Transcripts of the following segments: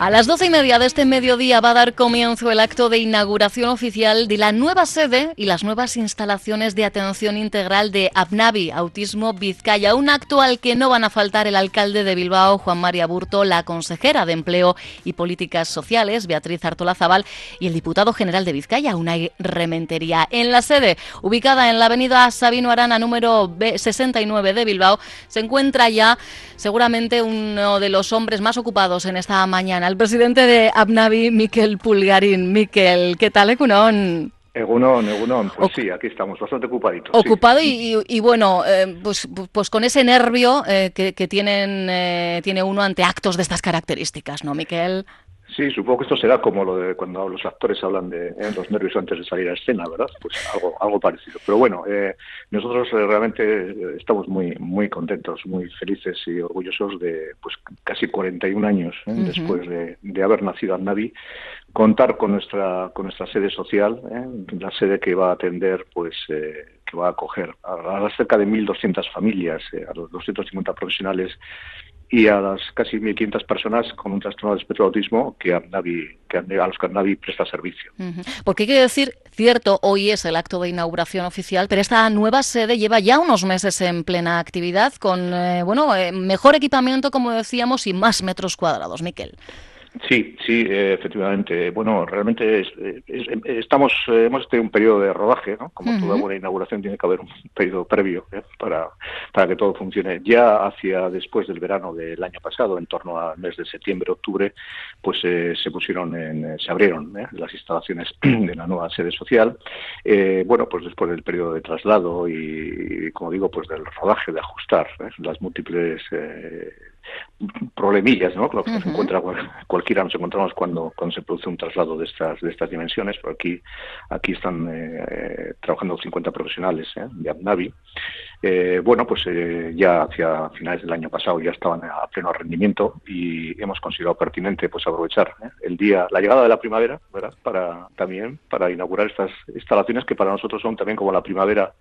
A las doce y media de este mediodía va a dar comienzo el acto de inauguración oficial de la nueva sede y las nuevas instalaciones de atención integral de APNAVI, Autismo Vizcaya. Un acto al que no van a faltar el alcalde de Bilbao, Juan María Burto, la consejera de Empleo y Políticas Sociales, Beatriz Artola Zabal, y el diputado general de Vizcaya, Unai Rementería. En la sede, ubicada en la avenida Sabino Arana, número 69 de Bilbao, se encuentra ya seguramente uno de los hombres más ocupados en esta mañana presidente de Abnavi, Miquel Pulgarín. Miquel, ¿qué tal, Egunon? Egunon, Egunon, pues sí, aquí estamos, bastante ocupaditos. Ocupado y, bueno, eh, pues, pues con ese nervio eh, que, tienen, eh, tiene uno ante actos de estas características, ¿no, Miquel? Sí, supongo que esto será como lo de cuando los actores hablan de eh, los nervios antes de salir a escena, ¿verdad? Pues algo, algo parecido. Pero bueno, eh, nosotros eh, realmente estamos muy, muy contentos, muy felices y orgullosos de, pues casi 41 años después de, de, haber nacido Navi, contar con nuestra, con nuestra sede social, la sede que va a atender, pues, que va a acoger a, a cerca de 1.200 familias, a los 250 profesionales y a las casi 1.500 personas con un trastorno de espectro de autismo que, a, que a los que Navi presta servicio. Porque hay que decir, cierto, hoy es el acto de inauguración oficial, pero esta nueva sede lleva ya unos meses en plena actividad con eh, bueno eh, mejor equipamiento, como decíamos, y más metros cuadrados. Miquel. Sí, sí, efectivamente. Bueno, realmente estamos, hemos tenido un periodo de rodaje, ¿no? Como toda buena inauguración tiene que haber un periodo previo ¿eh? para, para que todo funcione. Ya hacia después del verano del año pasado, en torno al mes de septiembre, octubre, pues eh, se pusieron, en, se abrieron ¿eh? las instalaciones de la nueva sede social. bueno, pues después del periodo de traslado y, como digo, pues del rodaje, de ajustar las múltiples problemillas, ¿no? Lo que nos encuentra cualquiera nos encontramos cuando, cuando se produce un traslado de estas de estas dimensiones. Pero aquí aquí están eh, trabajando 50 profesionales ¿eh? de ABNAVI. Eh, bueno, pues eh, ya hacia finales del año pasado ya estaban a pleno rendimiento y hemos considerado pertinente pues aprovechar el día, la llegada de la primavera, ¿verdad? Para también para inaugurar estas instalaciones que para nosotros son también como la primavera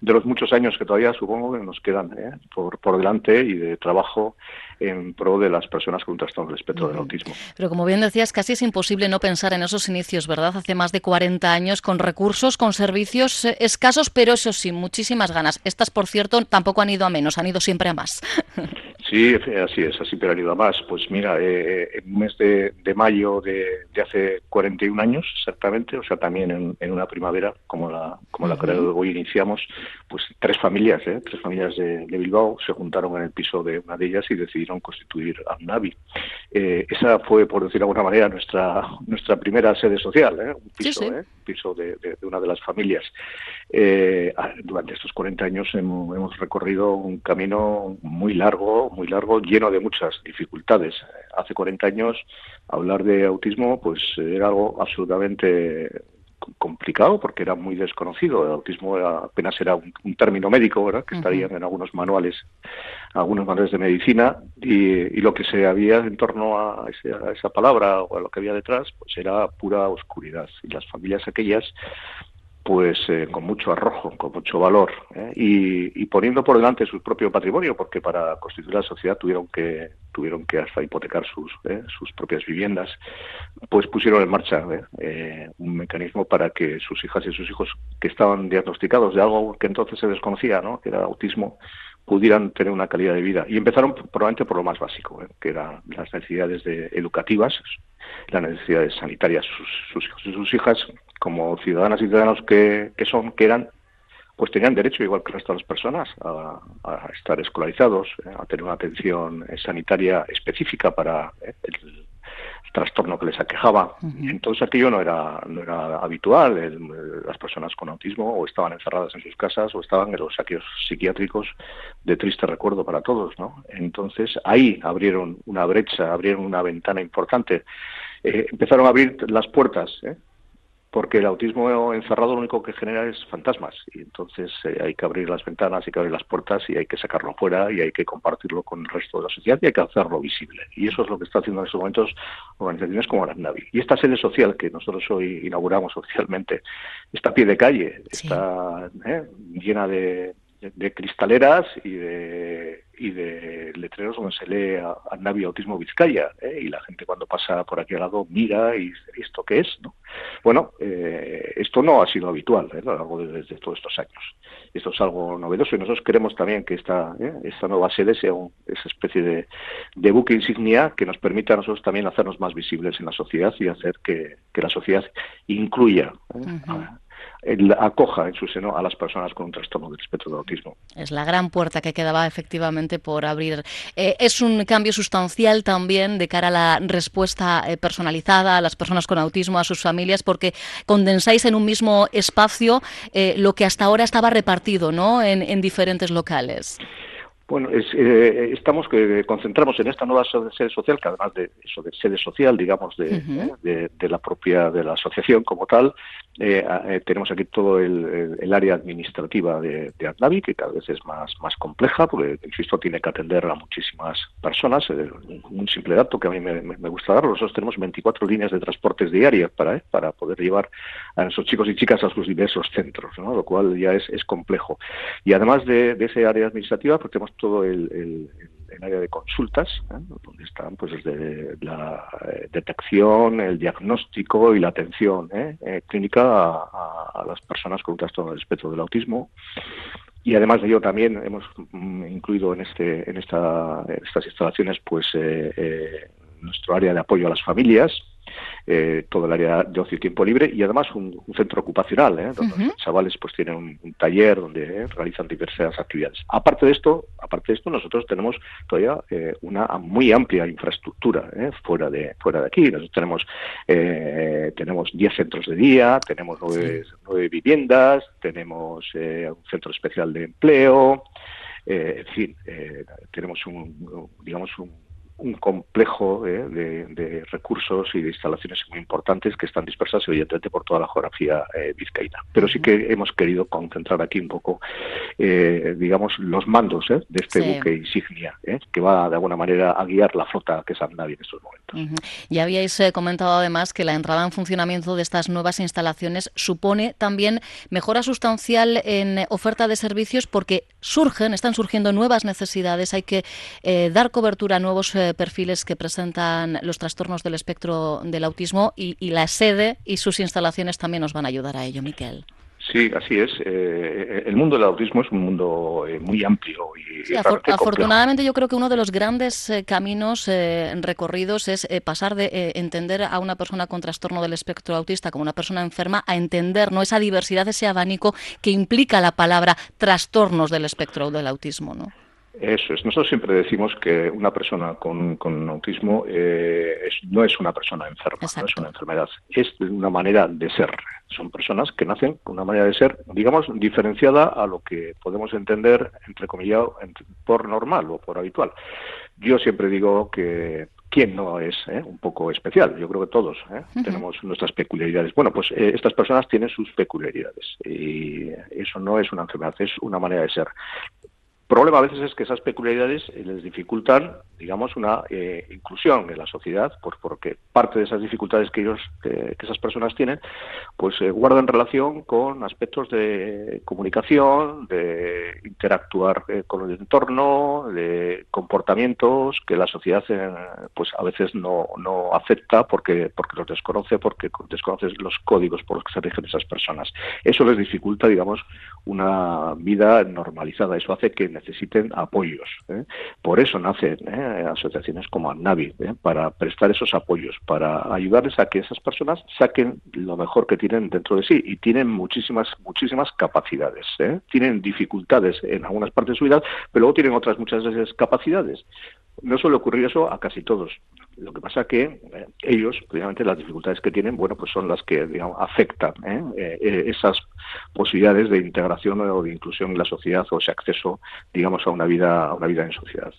de los muchos años que todavía supongo que nos quedan por, por delante y de trabajo en pro de las personas con un trastorno del espectro del autismo. Pero como bien decías, casi es imposible no pensar en esos inicios, ¿verdad? Hace más de 40 años, con recursos, con servicios eh, escasos, pero eso sí, muchísimas ganas. Estas, por cierto, tampoco han ido a menos, han ido siempre a más. Sí, así es, así pero han ido a más. Pues mira, eh, en un mes de, mayo de, de, hace 41 años, exactamente, o sea, también en, una primavera como la, como la que hoy iniciamos, pues tres familias, ¿eh? tres familias de, Bilbao se juntaron en el piso de una de ellas y decidieron constituir AMNAVI. Eh, esa fue, por decir de alguna manera, nuestra nuestra primera sede social, ¿eh? un piso, ¿eh? piso de, una de las familias. Eh, durante estos 40 años hemos, hemos, recorrido un camino muy largo, muy largo, lleno de muchas dificultades. Hace 40 años hablar de autismo pues era algo absolutamente complicado porque era muy desconocido. El autismo apenas era un, término médico, ¿verdad? Que estaría en algunos manuales, algunos manuales de medicina y, lo que se había en torno a, esa palabra o a lo que había detrás, pues era pura oscuridad. Y las familias aquellas pues eh, con mucho arrojo, con mucho valor ¿eh? y, poniendo por delante su propio patrimonio, porque para constituir la sociedad tuvieron que tuvieron que hasta hipotecar sus ¿eh? sus propias viviendas, pues pusieron en marcha un mecanismo para que sus hijas y sus hijos que estaban diagnosticados de algo que entonces se desconocía, ¿no? que era autismo, pudieran tener una calidad de vida. Y empezaron probablemente por lo más básico, que eran las necesidades educativas, las necesidades sanitarias. Sus, sus hijos y sus hijas como ciudadanas y ciudadanos que, son, que eran, pues tenían derecho, igual que el resto de las personas, a, estar escolarizados, eh, a tener una atención eh, sanitaria específica para eh, el, trastorno que les aquejaba. Entonces aquello no era, no era habitual. las personas con autismo o estaban encerradas en sus casas o estaban en los saqueos psiquiátricos de triste recuerdo para todos. ¿no? Entonces ahí abrieron una brecha, abrieron una ventana importante. empezaron a abrir las puertas ¿eh? Porque el autismo encerrado lo único que genera es fantasmas y entonces eh, hay que abrir las ventanas, hay que abrir las puertas y hay que sacarlo fuera y hay que compartirlo con el resto de la sociedad y hay que hacerlo visible. Y eso es lo que está haciendo en estos momentos organizaciones como la NAVI. Y esta sede social que nosotros hoy inauguramos oficialmente está a pie de calle, está eh, llena de, de cristaleras y de, y de letreros donde se lee a, Navi Autismo Vizcaya ¿eh? y la gente cuando pasa por aquí al lado mira y dice ¿esto qué es? ¿no? Bueno, eh, esto no ha sido habitual ¿eh? a lo largo de, todos estos años. Esto es algo novedoso y nosotros queremos también que esta, esta nueva sede sea esa especie de, de, buque insignia que nos permita a nosotros también hacernos más visibles en la sociedad y hacer que, la sociedad incluya acoja en su seno a las personas con un trastorno del espectro de autismo. Es la gran puerta que quedaba efectivamente por abrir. Eh, es un cambio sustancial también de cara a la respuesta eh, personalizada a las personas con autismo, a sus familias, porque condensáis en un mismo espacio eh, lo que hasta ahora estaba repartido ¿no? en, en diferentes locales. Bueno, es, eh, estamos que concentramos en esta nueva sede social, que además de eso de sede social, digamos, de, de, la propia de la asociación como tal, eh, eh, tenemos aquí todo el, área administrativa de, de que cada vez es más más compleja, porque insisto tiene que atender a muchísimas personas. un simple dato que a mí me, gusta dar: nosotros tenemos 24 líneas de transportes diarias para para poder llevar a nuestros chicos y chicas a sus diversos centros, ¿no? lo cual ya es, es complejo. Y además de, ese área administrativa, pues tenemos todo el, área de consultas, ¿eh? donde están pues desde la eh, detección, el diagnóstico y la atención ¿eh? clínica a, las personas con un trastorno del espectro del autismo. Y además de ello también hemos mm, incluido en este en esta, estas instalaciones pues nuestro área de apoyo a las familias, eh, todo el área de ocio y tiempo libre y además un, centro ocupacional, ¿eh? donde los chavales pues tienen un, taller donde eh, realizan diversas actividades. Aparte de esto, aparte de esto, nosotros tenemos todavía una muy amplia infraestructura fuera de fuera de aquí. Nosotros tenemos tenemos 10 centros de día, tenemos nueve, viviendas, tenemos un centro especial de empleo, en fin, tenemos un digamos un un complejo eh, de, recursos y de instalaciones muy importantes que están dispersas evidentemente por toda la geografía eh, vizcaína. Pero sí que hemos querido concentrar aquí un poco, eh, digamos, los mandos de este buque insignia, que va de alguna manera a guiar la flota que es Navi en estos momentos. Ya habíais comentado además que la entrada en funcionamiento de estas nuevas instalaciones supone también mejora sustancial en oferta de servicios porque surgen, están surgiendo nuevas necesidades, hay que dar cobertura a nuevos perfiles que presentan los trastornos del espectro del autismo y, la sede y sus instalaciones también nos van a ayudar a ello, Miquel. Sí, así es. Eh, el mundo del autismo es un mundo eh, muy amplio y afortunadamente yo creo que uno de los grandes eh, caminos recorridos es pasar de entender a una persona con trastorno del espectro autista como una persona enferma a entender no esa diversidad, ese abanico que implica la palabra trastornos del espectro del autismo, ¿no? Eso es. Nosotros siempre decimos que una persona con, autismo eh, no es una persona enferma, no es una enfermedad, es una manera de ser. Son personas que nacen con una manera de ser, digamos, diferenciada a lo que podemos entender, entre comillas, por normal o por habitual. Yo siempre digo que quién no es eh, un poco especial. Yo creo que todos eh, tenemos nuestras peculiaridades. Bueno, pues estas personas tienen sus peculiaridades y eso no es una enfermedad, es una manera de ser problema a veces es que esas peculiaridades eh, les dificultan, digamos, una eh, inclusión en la sociedad, pues porque parte de esas dificultades que ellos, que esas personas tienen, pues eh, guardan relación con aspectos de comunicación, de interactuar con el entorno, de comportamientos que la sociedad, pues a veces no, no acepta porque porque los desconoce, porque desconoce los códigos por los que se rigen esas personas. Eso les dificulta, digamos, una vida normalizada. Eso hace que necesiten apoyos. ¿eh? Por eso nacen ¿eh? asociaciones como ANAVI, ¿eh? para prestar esos apoyos, para ayudarles a que esas personas saquen lo mejor que tienen dentro de sí y tienen muchísimas, muchísimas capacidades. Tienen dificultades en algunas partes de su vida, pero luego tienen otras muchas veces capacidades. No suele ocurrir eso a casi todos. Lo que pasa que ellos, precisamente las dificultades que tienen, bueno, pues son las que digamos, afectan esas posibilidades de integración o de inclusión en la sociedad o ese acceso digamos, a una vida, a una vida en sociedad.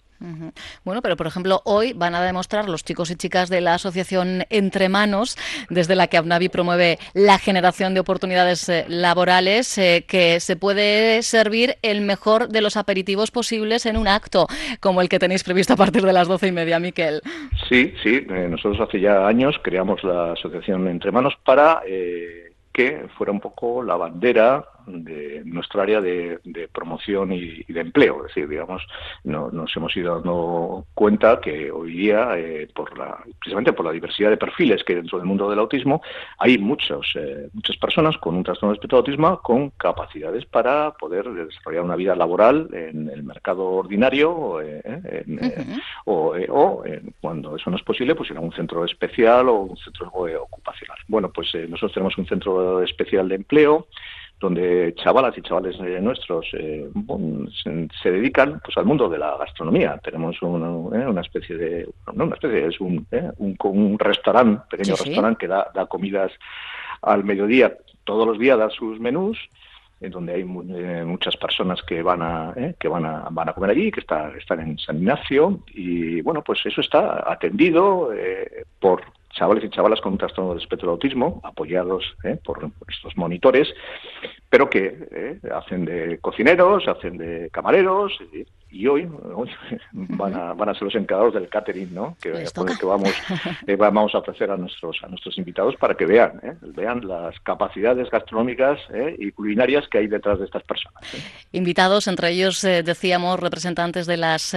Bueno, pero por ejemplo, hoy van a demostrar los chicos y chicas de la asociación Entre Manos, desde la que ABNAVI promueve la generación de oportunidades eh, laborales, eh, que se puede servir el mejor de los aperitivos posibles en un acto, como el que tenéis previsto a partir de las doce y media, Miquel. Sí, sí. Eh, nosotros hace ya años creamos la asociación Entre Manos para que fuera un poco la bandera de nuestra área de, promoción y, de empleo. Es decir, digamos, no, nos hemos ido dando cuenta que hoy día, eh, por la, precisamente por la diversidad de perfiles que hay dentro del mundo del autismo, hay muchos, eh, muchas personas con un trastorno de espectro de autismo con capacidades para poder desarrollar una vida laboral en el mercado ordinario eh, o, o cuando eso no es posible, pues en un centro especial o un centro ocupacional. Bueno, pues nosotros tenemos un centro especial de empleo donde chavalas y chavales eh, nuestros eh, se, dedican pues al mundo de la gastronomía. Tenemos una, eh, una especie de, no una especie, es un, un, un restaurante, pequeño restaurante que da, da, comidas al mediodía, todos los días da sus menús en donde hay muchas personas que van a que van a van a comer allí que está, están en San Ignacio. Y bueno pues eso está atendido por chavales y chavalas con un trastorno de espectro de autismo, apoyados ¿eh? por, estos monitores, pero que ¿eh? hacen de cocineros, hacen de camareros, y hoy, van, a, van a ser los encargados del catering, ¿no? Que, que vamos, eh, vamos a ofrecer a nuestros a nuestros invitados para que vean, ¿eh? vean las capacidades gastronómicas ¿eh? y culinarias que hay detrás de estas personas. Invitados, entre ellos decíamos representantes de las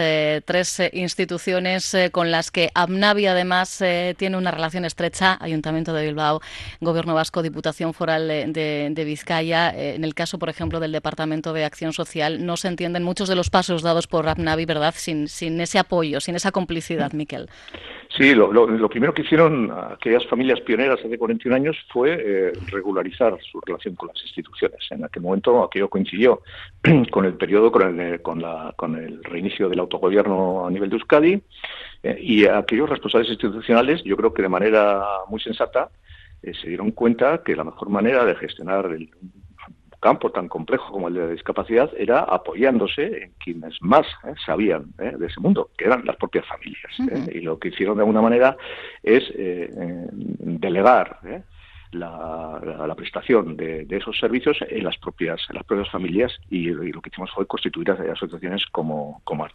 tres instituciones con las que AMNAVI además tiene una relación estrecha, Ayuntamiento de Bilbao, Gobierno Vasco, Diputación Foral de, de Vizcaya. en el caso, por ejemplo, del Departamento de Acción Social, no se entienden muchos de los pasos dados por Rapnavi, ¿verdad? Sin, sin ese apoyo, sin esa complicidad, Miquel. Sí, lo, lo, primero que hicieron aquellas familias pioneras hace 41 años fue eh, regularizar su relación con las instituciones. En aquel momento aquello coincidió con el periodo, con el, con, la, con el reinicio del autogobierno a nivel de Euskadi eh, y aquellos responsables institucionales, yo creo que de manera muy sensata, eh, se dieron cuenta que la mejor manera de gestionar el, campo tan complejo como el de la discapacidad era apoyándose en quienes más eh, sabían eh, de ese mundo, que eran las propias familias. Eh, y lo que hicieron de alguna manera es delegar la, prestación de, esos servicios en las propias en las propias familias y, lo que hicimos fue constituir asociaciones como como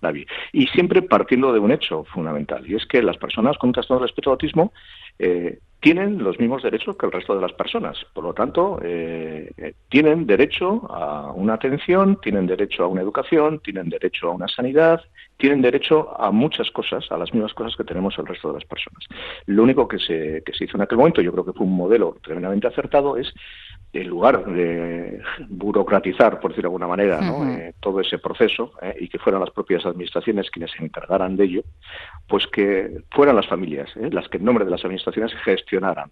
y siempre partiendo de un hecho fundamental y es que las personas con trastorno de espectro autismo eh, tienen los mismos derechos que el resto de las personas. Por lo tanto, eh, tienen derecho a una atención, tienen derecho a una educación, tienen derecho a una sanidad, tienen derecho a muchas cosas, a las mismas cosas que tenemos el resto de las personas. Lo único que se, que se hizo en aquel momento, yo creo que fue un modelo tremendamente acertado, es en lugar de burocratizar, por decirlo de alguna manera, eh, todo ese proceso eh, y que fueran las propias administraciones quienes se encargaran de ello, pues que fueran las familias eh, las que en nombre de las administraciones gestionaran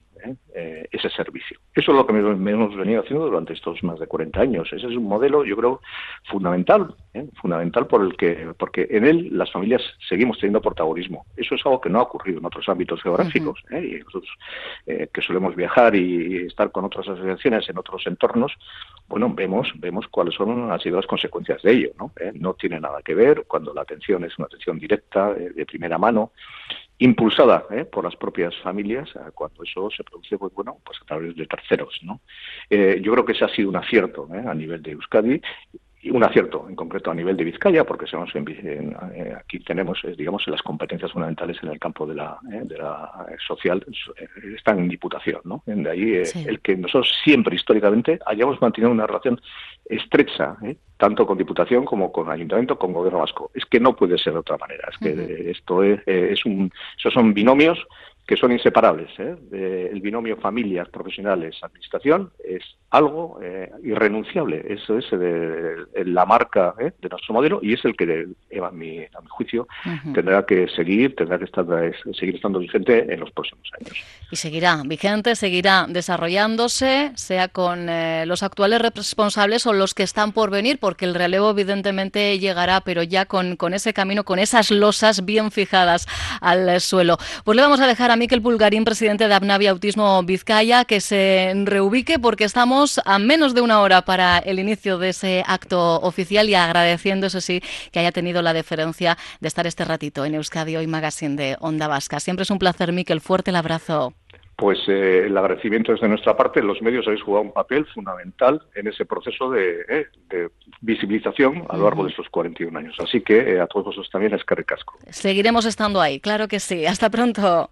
ese servicio. Eso es lo que hemos venido haciendo durante estos más de 40 años. Ese es un modelo, yo creo, fundamental, fundamental por el que, porque en él las familias seguimos teniendo protagonismo. Eso es algo que no ha ocurrido en otros ámbitos geográficos. y nosotros que solemos viajar y estar con otras asociaciones en otros entornos, bueno, vemos, vemos cuáles son, han sido las consecuencias de ello, ¿no? Eh, no tiene nada que ver cuando la atención es una atención directa, eh, de primera mano, impulsada eh, por las propias familias, cuando eso se produce, pues bueno, pues a través de terceros, ¿no? yo creo que ese ha sido un acierto a nivel de Euskadi un acierto en concreto a nivel de Vizcaya, porque somos eh, aquí tenemos, eh, digamos, las competencias fundamentales en el campo de la, eh, de la social, están en diputación, ¿no? De ahí el que nosotros siempre históricamente hayamos mantenido una relación estrecha, tanto con diputación como con ayuntamiento, con gobierno vasco. Es que no puede ser de otra manera. Es que esto es, es un, esos son binomios que son inseparables. ¿eh? el binomio familias, profesionales, administración es algo eh, irrenunciable. Eso es la marca ¿eh? de nuestro modelo y es el que, a mi, a mi juicio, tendrá que seguir, tendrá que estar, seguir estando vigente en los próximos años. Y seguirá vigente, seguirá desarrollándose, sea con los actuales responsables o los que están por venir, porque el relevo evidentemente llegará, pero ya con, con ese camino, con esas losas bien fijadas al suelo. Pues le vamos a dejar a Miquel Pulgarín, presidente de Abnavi Autismo Vizcaya, que se reubique porque estamos a menos de una hora para el inicio de ese acto oficial y agradeciendo, eso sí, que haya tenido la deferencia de estar este ratito en Euskadi Hoy Magazine de Onda Vasca. Siempre es un placer, Miquel. Fuerte el abrazo. Pues eh, el agradecimiento es de nuestra parte. Los medios habéis jugado un papel fundamental en ese proceso de, eh, visibilización a lo largo de estos 41 años. Así que eh, a todos vosotros también es que recasco. Seguiremos estando ahí, claro que sí. Hasta pronto.